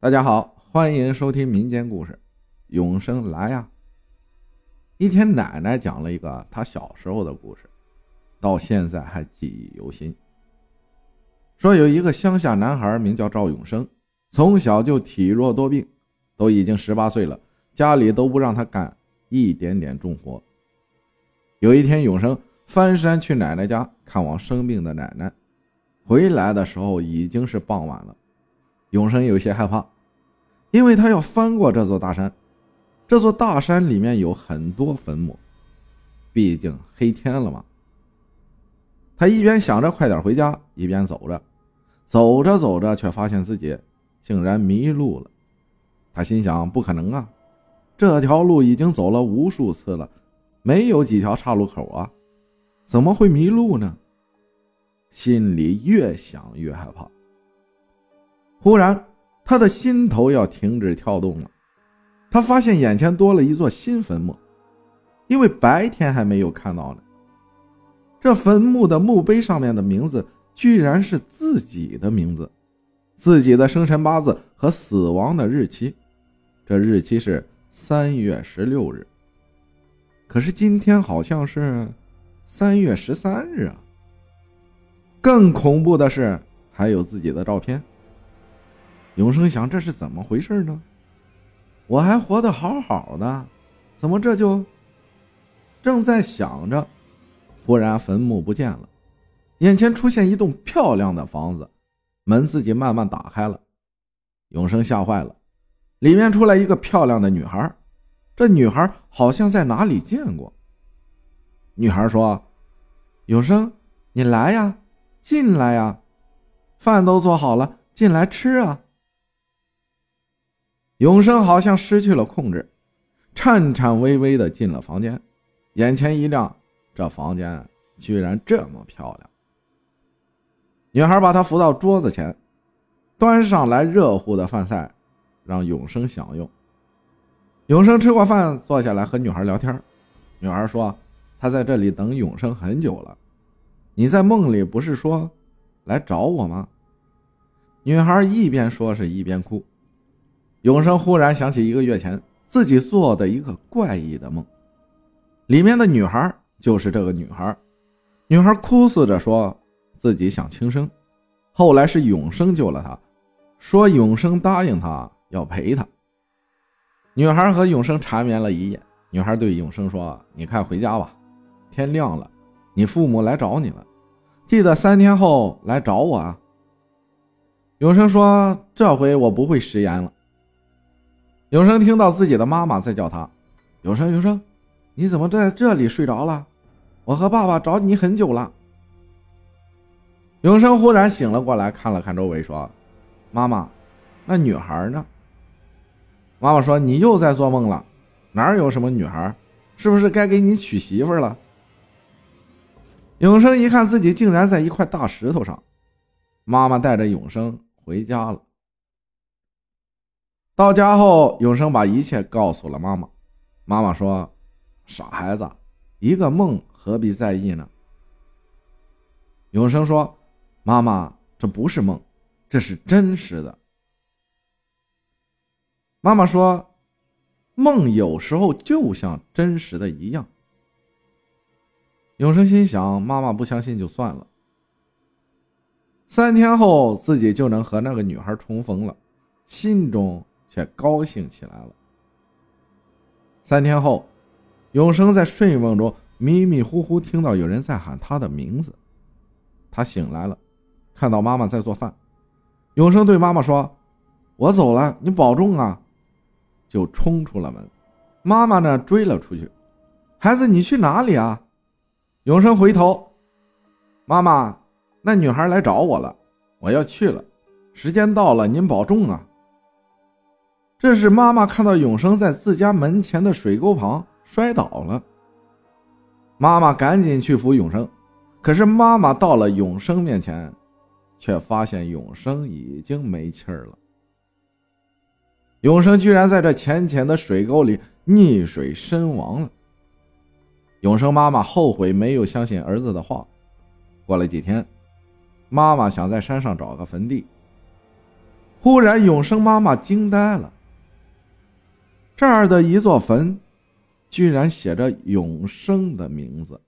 大家好，欢迎收听民间故事《永生来呀》。一天，奶奶讲了一个她小时候的故事，到现在还记忆犹新。说有一个乡下男孩名叫赵永生，从小就体弱多病，都已经十八岁了，家里都不让他干一点点重活。有一天，永生翻山去奶奶家看望生病的奶奶，回来的时候已经是傍晚了。永生有些害怕，因为他要翻过这座大山。这座大山里面有很多坟墓，毕竟黑天了嘛。他一边想着快点回家，一边走着，走着走着，却发现自己竟然迷路了。他心想：不可能啊，这条路已经走了无数次了，没有几条岔路口啊，怎么会迷路呢？心里越想越害怕。忽然，他的心头要停止跳动了。他发现眼前多了一座新坟墓，因为白天还没有看到呢。这坟墓的墓碑上面的名字居然是自己的名字，自己的生辰八字和死亡的日期。这日期是三月十六日，可是今天好像是三月十三日啊。更恐怖的是，还有自己的照片。永生想：这是怎么回事呢？我还活得好好的，怎么这就……正在想着，忽然坟墓不见了，眼前出现一栋漂亮的房子，门自己慢慢打开了。永生吓坏了，里面出来一个漂亮的女孩，这女孩好像在哪里见过。女孩说：“永生，你来呀，进来呀，饭都做好了，进来吃啊。”永生好像失去了控制，颤颤巍巍的进了房间，眼前一亮，这房间居然这么漂亮。女孩把他扶到桌子前，端上来热乎的饭菜，让永生享用。永生吃过饭，坐下来和女孩聊天。女孩说：“她在这里等永生很久了。你在梦里不是说来找我吗？”女孩一边说是一边哭。永生忽然想起一个月前自己做的一个怪异的梦，里面的女孩就是这个女孩。女孩哭诉着说自己想轻生，后来是永生救了她，说永生答应她要陪她。女孩和永生缠绵了一夜。女孩对永生说：“你快回家吧，天亮了，你父母来找你了，记得三天后来找我啊。”永生说：“这回我不会食言了。”永生听到自己的妈妈在叫他：“永生，永生，你怎么在这里睡着了？我和爸爸找你很久了。”永生忽然醒了过来，看了看周围，说：“妈妈，那女孩呢？”妈妈说：“你又在做梦了，哪有什么女孩？是不是该给你娶媳妇了？”永生一看自己竟然在一块大石头上，妈妈带着永生回家了。到家后，永生把一切告诉了妈妈。妈妈说：“傻孩子，一个梦何必在意呢？”永生说：“妈妈，这不是梦，这是真实的。”妈妈说：“梦有时候就像真实的一样。”永生心想：“妈妈不相信就算了。”三天后，自己就能和那个女孩重逢了，心中。却高兴起来了。三天后，永生在睡梦中迷迷糊糊听到有人在喊他的名字，他醒来了，看到妈妈在做饭。永生对妈妈说：“我走了，你保重啊！”就冲出了门。妈妈呢，追了出去：“孩子，你去哪里啊？”永生回头：“妈妈，那女孩来找我了，我要去了，时间到了，您保重啊。”这是妈妈看到永生在自家门前的水沟旁摔倒了，妈妈赶紧去扶永生，可是妈妈到了永生面前，却发现永生已经没气儿了。永生居然在这浅浅的水沟里溺水身亡了。永生妈妈后悔没有相信儿子的话。过了几天，妈妈想在山上找个坟地。忽然，永生妈妈惊呆了。这儿的一座坟，居然写着永生的名字。